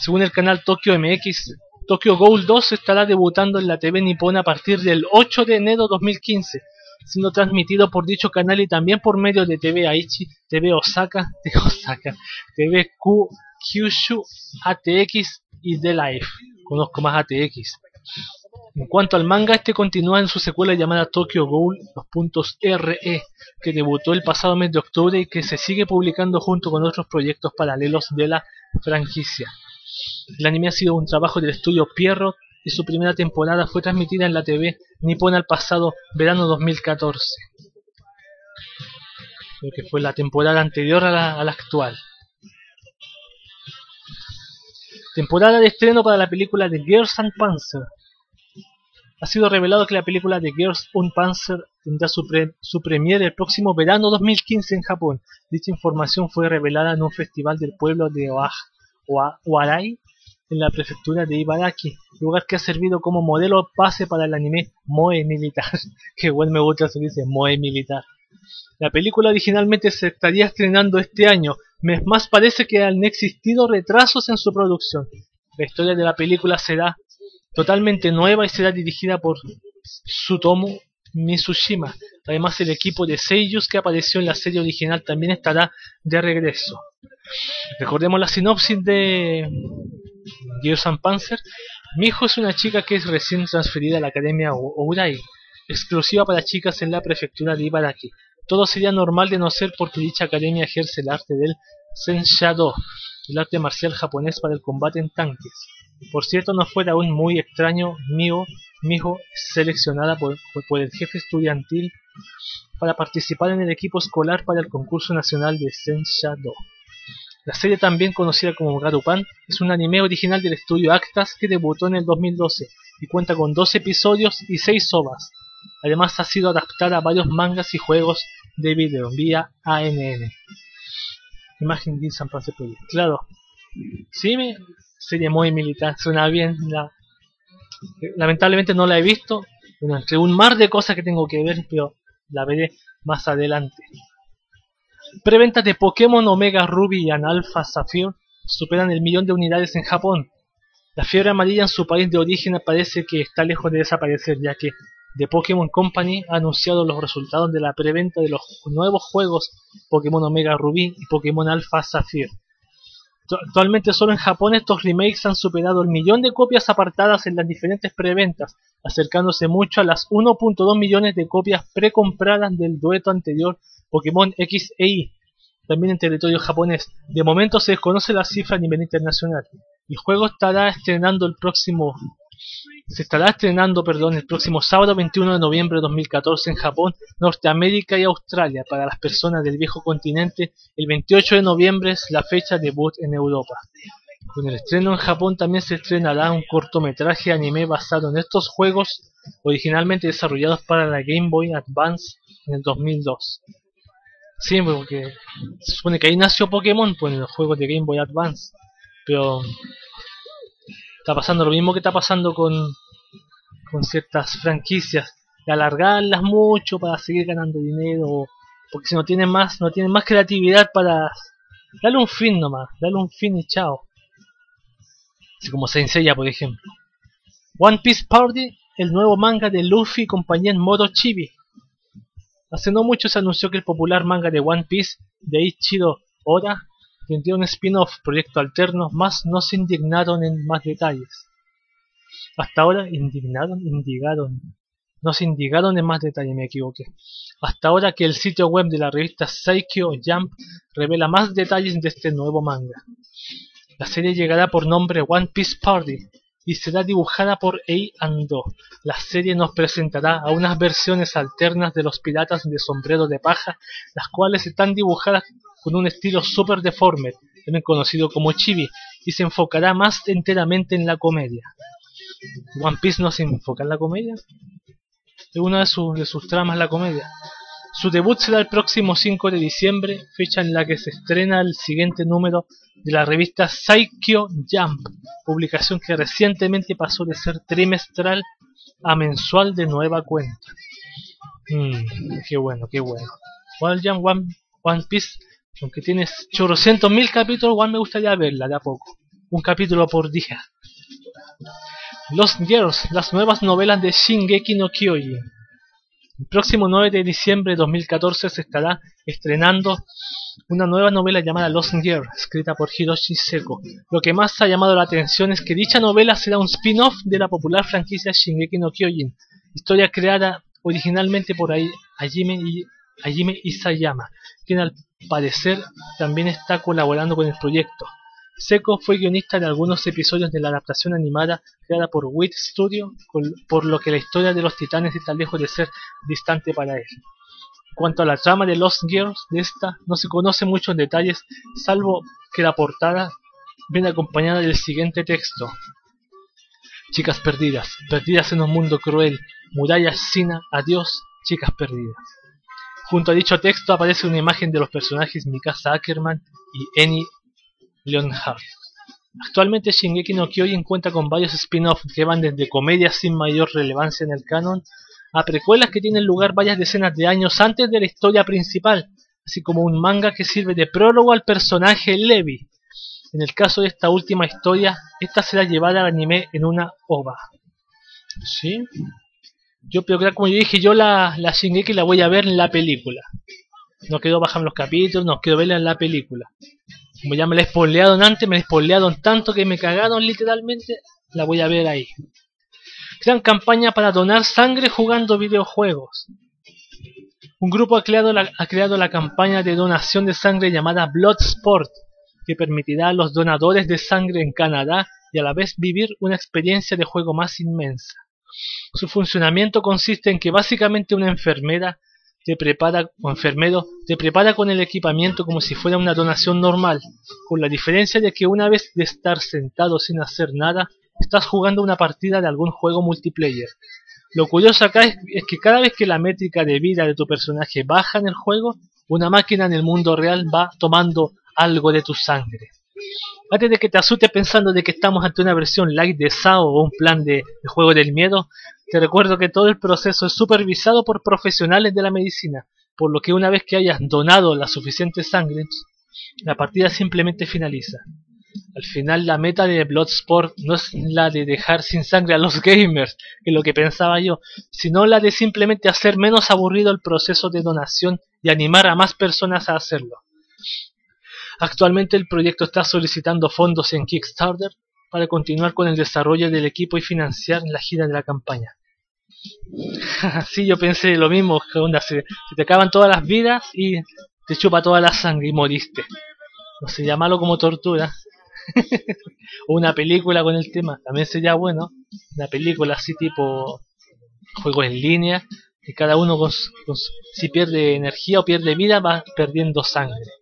Según el canal Tokyo MX, Tokyo Ghoul 2 estará debutando en la TV nipona a partir del 8 de enero 2015, siendo transmitido por dicho canal y también por medio de TV Aichi, TV Osaka, TV Osaka, TV Q, Kyushu, ATX y The Life. Conozco más ATX. En cuanto al manga, este continúa en su secuela llamada Tokyo Ghoul RE, que debutó el pasado mes de octubre y que se sigue publicando junto con otros proyectos paralelos de la franquicia. El anime ha sido un trabajo del estudio Pierrot y su primera temporada fue transmitida en la TV nipona el pasado verano 2014. Creo que fue la temporada anterior a la, actual. Temporada de estreno para la película de Girls and Panzer. Ha sido revelado que la película de Girls und Panzer tendrá su, pre su premier el próximo verano 2015 en Japón. Dicha información fue revelada en un festival del pueblo de Warai en la prefectura de Ibaraki, lugar que ha servido como modelo base para el anime Moe Militar. que bueno me gusta se dice Moe Militar. La película originalmente se estaría estrenando este año, mes más parece que han existido retrasos en su producción. La historia de la película será totalmente nueva y será dirigida por Sutomo Mitsushima. Además el equipo de Seiyus que apareció en la serie original también estará de regreso. Recordemos la sinopsis de Gears Panzer, hijo es una chica que es recién transferida a la Academia Ourai, exclusiva para chicas en la prefectura de Ibaraki. Todo sería normal de no ser porque dicha academia ejerce el arte del Senshado, el arte marcial japonés para el combate en tanques. Por cierto, no fuera aún muy extraño, Mio Miho es seleccionada por, por el jefe estudiantil para participar en el equipo escolar para el concurso nacional de Sensha-Do. La serie también conocida como Garupan es un anime original del estudio Actas que debutó en el 2012 y cuenta con 12 episodios y 6 ovas. Además ha sido adaptada a varios mangas y juegos de video vía ANN. Imagen de San Project. Claro. Sí, me serie muy militar, suena bien. La, lamentablemente no la he visto. Bueno, entre un mar de cosas que tengo que ver, pero la veré más adelante. Preventas de Pokémon Omega Ruby y Alpha Sapphire superan el millón de unidades en Japón. La fiebre amarilla en su país de origen parece que está lejos de desaparecer, ya que The Pokémon Company ha anunciado los resultados de la preventa de los nuevos juegos Pokémon Omega Ruby y Pokémon Alpha Sapphire. Actualmente solo en Japón estos remakes han superado el millón de copias apartadas en las diferentes preventas, acercándose mucho a las 1.2 millones de copias precompradas del dueto anterior Pokémon X e Y, también en territorio japonés. De momento se desconoce la cifra a nivel internacional. El juego estará estrenando el próximo se estará estrenando perdón, el próximo sábado 21 de noviembre de 2014 en Japón, Norteamérica y Australia. Para las personas del viejo continente, el 28 de noviembre es la fecha de debut en Europa. Con el estreno en Japón también se estrenará un cortometraje anime basado en estos juegos originalmente desarrollados para la Game Boy Advance en el 2002. Sí, porque se supone que ahí nació Pokémon, pues en los juegos de Game Boy Advance. Pero está pasando lo mismo que está pasando con, con ciertas franquicias. De alargarlas mucho para seguir ganando dinero. Porque si no tienen más, no tienen más creatividad para darle un fin nomás. Darle un fin y chao. Así como se enseña, por ejemplo. One Piece Party, el nuevo manga de Luffy y compañía en modo chibi. Hace no mucho se anunció que el popular manga de One Piece de Ichido Oda tendría un spin-off, proyecto alterno, más no se indignaron en más detalles. Hasta ahora indignaron, indigaron, no se indignaron en más detalles, me equivoqué. Hasta ahora que el sitio web de la revista Saikyo Jump revela más detalles de este nuevo manga. La serie llegará por nombre One Piece Party, y será dibujada por Ei Ando. La serie nos presentará a unas versiones alternas de los piratas de sombrero de paja, las cuales están dibujadas con un estilo super deforme, también conocido como chibi, y se enfocará más enteramente en la comedia. One Piece no se enfoca en la comedia. Es una de, de sus tramas la comedia. Su debut será el próximo 5 de diciembre, fecha en la que se estrena el siguiente número de la revista Saikyo Jump, publicación que recientemente pasó de ser trimestral a mensual de nueva cuenta. Mmm, qué bueno, qué bueno. One, One, One Piece, aunque tiene chorrocientos mil capítulos, igual me gustaría verla de a poco. Un capítulo por día. Los Girls, las nuevas novelas de Shingeki no Kyojin. El próximo 9 de diciembre de 2014 se estará estrenando una nueva novela llamada Lost Year, escrita por Hiroshi Seko. Lo que más ha llamado la atención es que dicha novela será un spin-off de la popular franquicia Shingeki no Kyojin, historia creada originalmente por Hajime, Hajime Isayama, quien al parecer también está colaborando con el proyecto. Seco fue guionista de algunos episodios de la adaptación animada creada por Wit Studio, por lo que la historia de los titanes está lejos de ser distante para él. Cuanto a la trama de Lost Girls de esta, no se conoce muchos detalles, salvo que la portada viene acompañada del siguiente texto. Chicas perdidas, perdidas en un mundo cruel, murallas Sina, adiós, chicas perdidas. Junto a dicho texto aparece una imagen de los personajes Mikasa Ackerman y Eni Leonhardt. Actualmente Shingeki no Kyojin cuenta con varios spin-offs que van desde comedias sin mayor relevancia en el canon a precuelas que tienen lugar varias decenas de años antes de la historia principal, así como un manga que sirve de prólogo al personaje Levi. En el caso de esta última historia, esta será llevada al anime en una ova. ¿Sí? Yo, pero como yo dije, yo la, la Shingeki la voy a ver en la película. No quiero bajar los capítulos, no quiero verla en la película. Como ya me la he spoileado antes, me la he spoileado tanto que me cagaron literalmente, la voy a ver ahí. Crean campaña para donar sangre jugando videojuegos. Un grupo ha creado, la, ha creado la campaña de donación de sangre llamada Bloodsport, que permitirá a los donadores de sangre en Canadá y a la vez vivir una experiencia de juego más inmensa. Su funcionamiento consiste en que básicamente una enfermera te prepara o enfermero te prepara con el equipamiento como si fuera una donación normal, con la diferencia de que una vez de estar sentado sin hacer nada, estás jugando una partida de algún juego multiplayer. Lo curioso acá es, que cada vez que la métrica de vida de tu personaje baja en el juego, una máquina en el mundo real va tomando algo de tu sangre. Antes de que te asustes pensando de que estamos ante una versión light de SAO o un plan de, de juego del miedo, te recuerdo que todo el proceso es supervisado por profesionales de la medicina, por lo que una vez que hayas donado la suficiente sangre, la partida simplemente finaliza. Al final la meta de Bloodsport no es la de dejar sin sangre a los gamers, que es lo que pensaba yo, sino la de simplemente hacer menos aburrido el proceso de donación y animar a más personas a hacerlo. Actualmente el proyecto está solicitando fondos en Kickstarter para continuar con el desarrollo del equipo y financiar la gira de la campaña. sí, yo pensé lo mismo, que onda, se, te acaban todas las vidas y te chupa toda la sangre y moriste. No sé, llamarlo como tortura. o una película con el tema, también sería bueno. Una película así tipo juego en línea, y cada uno si pierde energía o pierde vida va perdiendo sangre.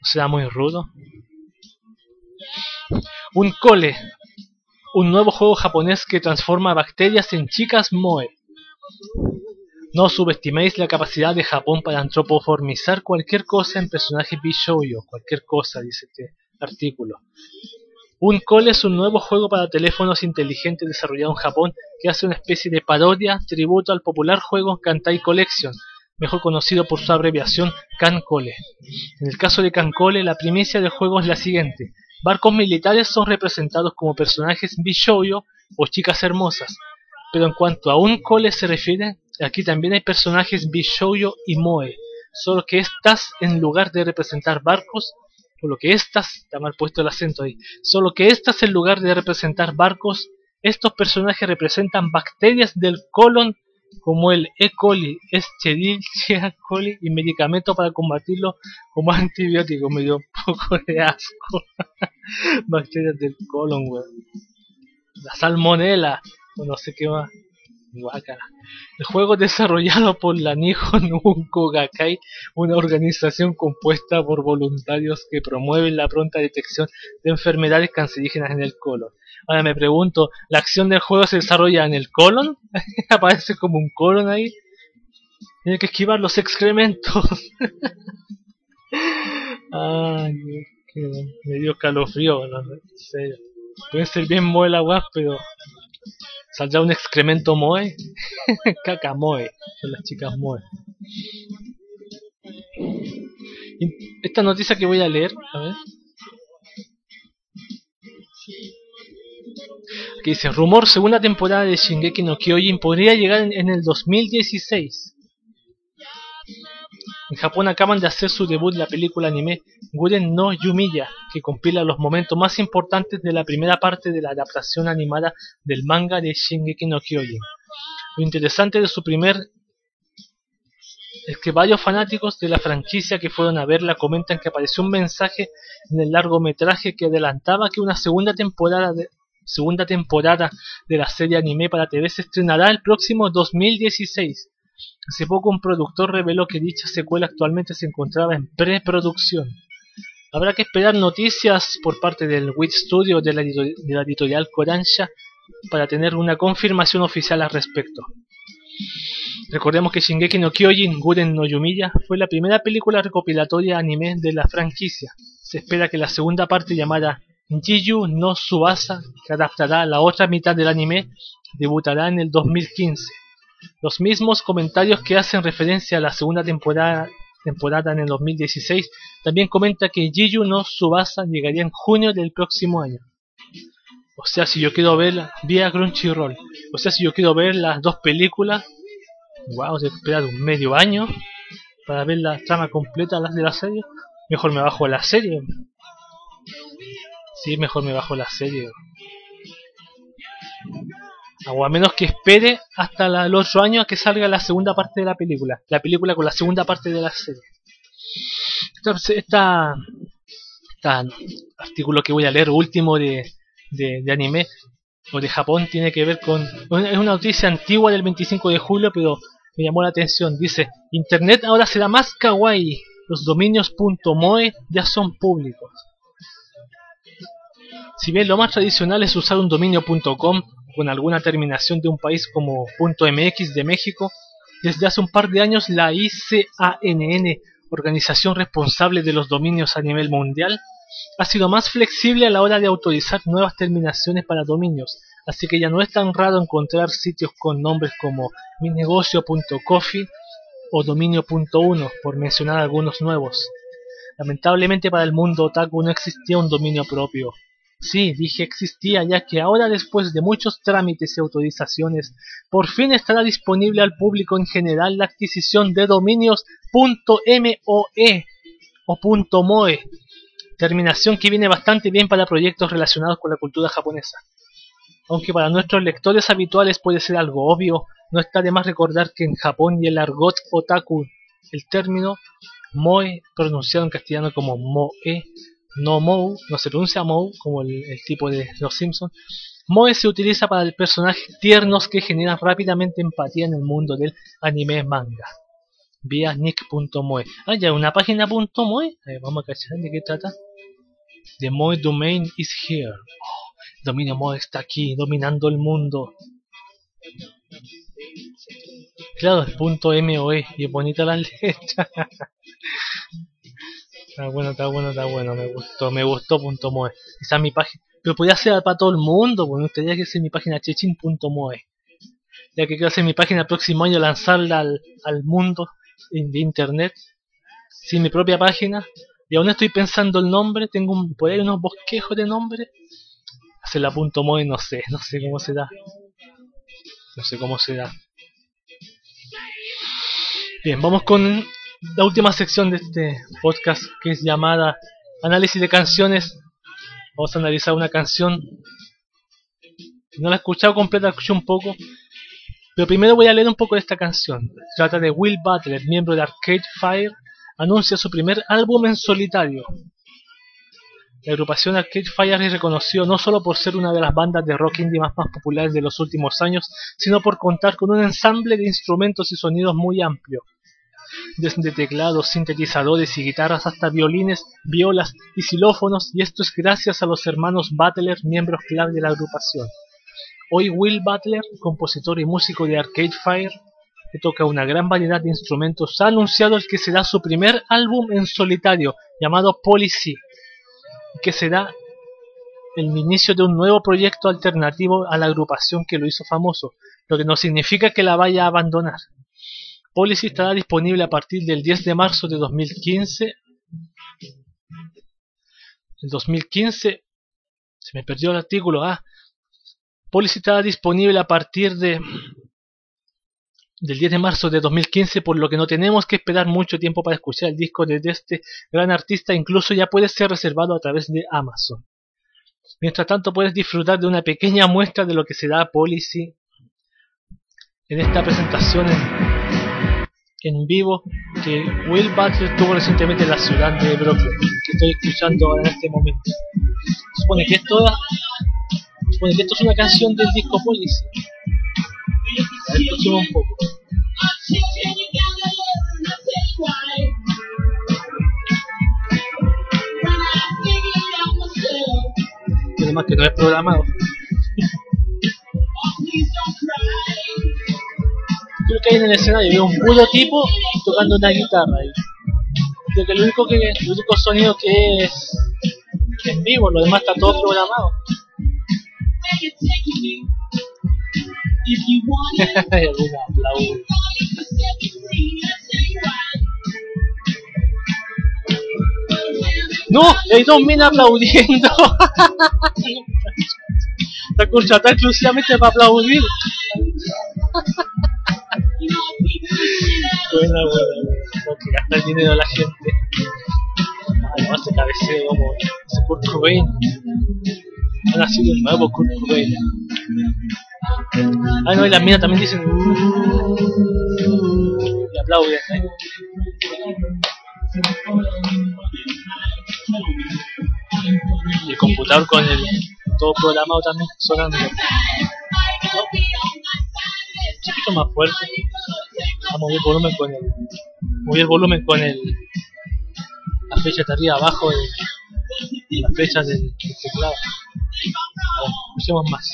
¿No será muy rudo? Un cole, un nuevo juego japonés que transforma bacterias en chicas moe. No subestiméis la capacidad de Japón para antropoformizar cualquier cosa en personajes Bishoujo, cualquier cosa, dice este artículo. Un Cole es un nuevo juego para teléfonos inteligentes desarrollado en Japón que hace una especie de parodia, tributo al popular juego Kantai Collection, mejor conocido por su abreviación Kankole. En el caso de Kankole, la primicia del juego es la siguiente. Barcos militares son representados como personajes bishoujo o chicas hermosas, pero en cuanto a un cole se refiere, aquí también hay personajes bishoujo y moe, solo que estas en lugar de representar barcos, por lo que estas, está mal puesto el acento ahí, solo que estas en lugar de representar barcos, estos personajes representan bacterias del colon como el E. coli, Escherichia coli y medicamentos para combatirlo como antibiótico. Me dio un poco de asco. Bacterias del colon, weón. La salmonela, o no sé qué más. Guácara. El juego es desarrollado por la Nihon Unko Gakai, una organización compuesta por voluntarios que promueven la pronta detección de enfermedades cancerígenas en el colon. Ahora me pregunto, ¿la acción del juego se desarrolla en el colon? Aparece como un colon ahí. Tiene que esquivar los excrementos. Ay, me dio calofrío, no, sé. Puede ser bien moe la guap, pero ¿saldrá un excremento moe? Caca moe, son las chicas moe. esta noticia que voy a leer, a ver. que dice, rumor segunda temporada de Shingeki no Kyojin podría llegar en, el 2016. En Japón acaban de hacer su debut la película anime Guren no Yumiya, que compila los momentos más importantes de la primera parte de la adaptación animada del manga de Shingeki no Kyojin. Lo interesante de su primer es que varios fanáticos de la franquicia que fueron a verla comentan que apareció un mensaje en el largometraje que adelantaba que una segunda temporada de, segunda temporada de la serie anime para TV se estrenará el próximo 2016. Hace poco un productor reveló que dicha secuela actualmente se encontraba en preproducción. Habrá que esperar noticias por parte del WIT Studio de la, editorial Kodansha para tener una confirmación oficial al respecto. Recordemos que Shingeki no Kyojin Guren no Yumiya fue la primera película recopilatoria anime de la franquicia. Se espera que la segunda parte llamada Jiyu no Subasa, que adaptará la otra mitad del anime, debutará en el 2015. Los mismos comentarios que hacen referencia a la segunda temporada, temporada en el 2016 también comenta que Jiyu no Subasa llegaría en junio del próximo año. O sea, si yo quiero ver vía Crunchyroll, o sea, si yo quiero ver las dos películas, wow, de esperar un medio año para ver la trama completa de la serie, mejor me bajo la serie. Sí, mejor me bajo la serie. O a menos que espere hasta el otro año a que salga la segunda parte de la película. La película con la segunda parte de la serie. Este artículo que voy a leer, último de, de, anime, o de Japón tiene que ver con... Es una noticia antigua del 25 de julio, pero me llamó la atención. Dice, Internet ahora será más kawaii. Los dominios .moe ya son públicos. Si bien lo más tradicional es usar un dominio .com con alguna terminación de un país como .mx de México, desde hace un par de años la ICANN, organización responsable de los dominios a nivel mundial, ha sido más flexible a la hora de autorizar nuevas terminaciones para dominios, así que ya no es tan raro encontrar sitios con nombres como minegocio.coffee o dominio.1, por mencionar algunos nuevos. Lamentablemente para el mundo otaku no existía un dominio propio. Sí, dije existía, ya que ahora después de muchos trámites y autorizaciones, por fin estará disponible al público en general la adquisición de dominios .moe o .moe, terminación que viene bastante bien para proyectos relacionados con la cultura japonesa. Aunque para nuestros lectores habituales puede ser algo obvio, no está de más recordar que en Japón y el argot otaku, el término moe, pronunciado en castellano como moe, no mou, no se pronuncia mou como el, tipo de los Simpsons. Moe se utiliza para personajes tiernos que generan rápidamente empatía en el mundo del anime manga. Vía nick.moe. Ah, ya, una página .moe. vamos a cachar de qué trata. The Moe Domain is here. Oh, dominio Moe está aquí, dominando el mundo. Claro, el punto MOE. Y es bonita la letra. Está bueno, está bueno, está bueno. Me gustó, me gustó punto .moe. Esa es mi página. Pero podría ser para todo el mundo, porque me gustaría que sea mi página chechin.moe. Ya que quiero hacer mi página el próximo año, lanzarla al, al mundo de internet. Sin mi propia página. Y aún estoy pensando el nombre. Tengo un, por ahí unos bosquejos de nombre. Hacerla punto .moe, no sé, no sé cómo será. No sé cómo será. Bien, vamos con la última sección de este podcast que es llamada Análisis de canciones. Vamos a analizar una canción. No la he escuchado completa, la escuché un poco. Pero primero voy a leer un poco de esta canción. Trata de Will Butler, miembro de Arcade Fire, anuncia su primer álbum en solitario. La agrupación Arcade Fire es reconocido no solo por ser una de las bandas de rock indie más, más populares de los últimos años, sino por contar con un ensamble de instrumentos y sonidos muy amplio desde teclados, sintetizadores y guitarras hasta violines, violas y xilófonos, y esto es gracias a los hermanos Butler, miembros clave de la agrupación. Hoy Will Butler, compositor y músico de Arcade Fire, que toca una gran variedad de instrumentos, ha anunciado el que será su primer álbum en solitario, llamado Policy, que será el inicio de un nuevo proyecto alternativo a la agrupación que lo hizo famoso, lo que no significa que la vaya a abandonar. Policy estará disponible a partir del 10 de marzo de 2015. El 2015 se me perdió el artículo. Ah, Policy estará disponible a partir de del 10 de marzo de 2015, por lo que no tenemos que esperar mucho tiempo para escuchar el disco de este gran artista, incluso ya puede ser reservado a través de Amazon. Mientras tanto puedes disfrutar de una pequeña muestra de lo que será Policy en esta presentación en en vivo que Will Butler tuvo recientemente en la ciudad de Brooklyn, que estoy escuchando en este momento. Supone que esto, supone que esto es una canción del disco. A ver, un poco. Además que no es programado. Que hay en el escenario veo un puro tipo tocando una guitarra. Y creo que el único, que, el único sonido que es en vivo, lo demás está todo programado. aplauso. No, hay dos minas aplaudiendo. La está exclusivamente para aplaudir. buena, buena, buena. que gasta el dinero a la gente. No, hace cabeceo como ese Kurt Cobain. Ha nacido el nuevo Kurt Cobain. Ah, no, y las minas también dicen. Y aplauden. ¿eh? Y el computador con el todo programado también sonando. Un poquito más fuerte. Vamos a mover el volumen con el. Mover el volumen con el. La flecha de arriba abajo de, las flechas del, teclado. Bueno, más.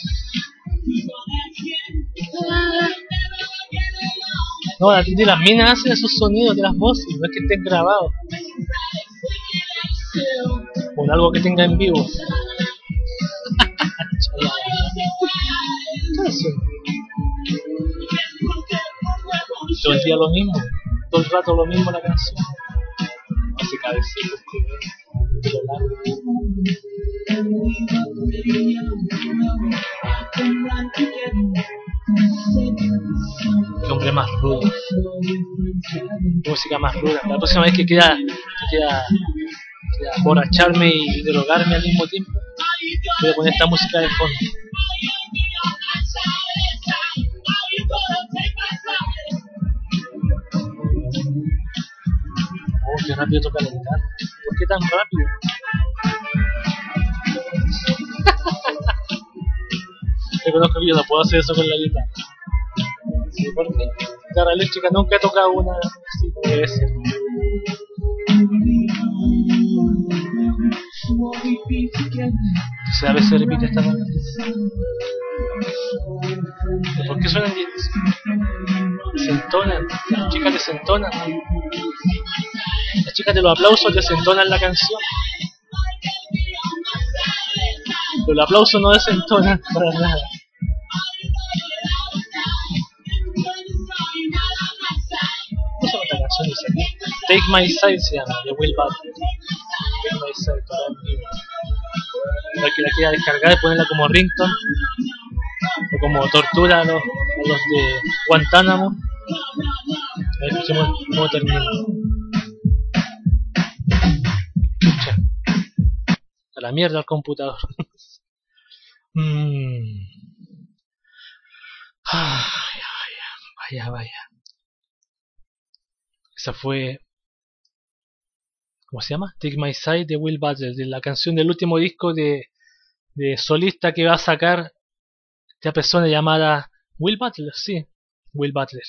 No, la de las minas hacen esos sonidos de las voces, no es que estén grabados. Con algo que tenga en vivo. Todo el día lo mismo, todo el rato lo mismo la canción. Hace cabecitos, pelo largo. Qué hombre más rudo. música más ruda. La próxima vez que quiera, que quiera, borracharme y drogarme al mismo tiempo, voy a poner esta música de fondo. Qué rápido toca la guitarra. ¿Por qué tan rápido? Reconozco que yo no puedo hacer eso con la guitarra. Sí, porque guitarra eléctrica nunca he tocado una así como debe ser. Entonces a veces repite esta nota. ¿Por qué suenan Se entonan, las chicas desentonan. Las chicas de los aplausos desentonan la canción. Pero el aplauso no desentona para nada. ¿Cómo se llama esta canción? Dice Take My Side se llama, de Will Butler. Take My Side, para que la quiera descargar y ponerla como ringtone. O como tortura a los, a los de Guantánamo. A ver, cómo termina. La mierda al computador. Mm. vaya, vaya. Esa fue. ¿Cómo se llama? Take My Side de Will Butler, de la canción del último disco de, de solista que va a sacar esta persona llamada Will Butler, sí, Will Butler.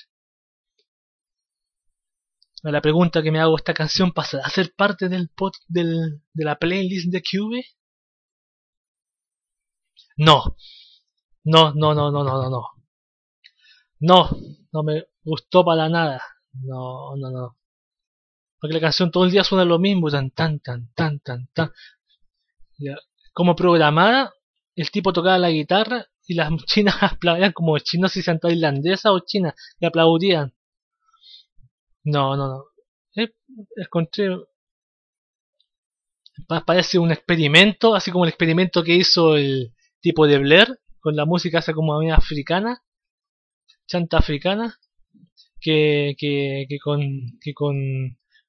La pregunta que me hago, ¿esta canción pasa a ser parte del, pod, del de la playlist de Cube? No. No, no, no, no, no, no, no. No, no me gustó para nada. No, no, no. Porque la canción todo el día suena lo mismo, tan, tan, tan, tan, tan, tan. Como programada, el tipo tocaba la guitarra y las chinas aplaudían como chinos si sean tailandesas o chinas y aplaudían. No, no, no. Es, encontré parece un experimento, así como el experimento que hizo el, tipo de Blair, con la música esa como africana, chanta africana, que, que, que con, que con,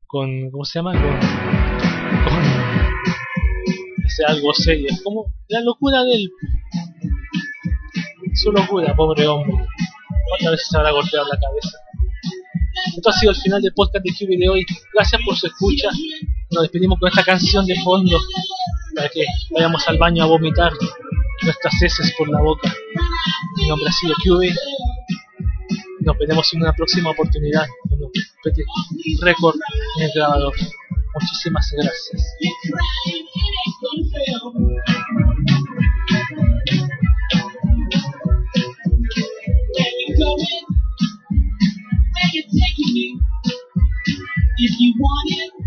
con, ¿cómo se llama? Con, algo serio, es como la locura del, su locura, pobre hombre, cuántas veces se habrá golpeado la cabeza. Esto ha sido el final del podcast de Hubie de hoy. Gracias por su escucha. Nos despedimos con esta canción de fondo para que vayamos al baño a vomitar nuestras heces por la boca. Mi nombre ha sido Hubie. Nos veremos en una próxima oportunidad con un récord en el grabador. Muchísimas gracias. you're taking me. If you want it,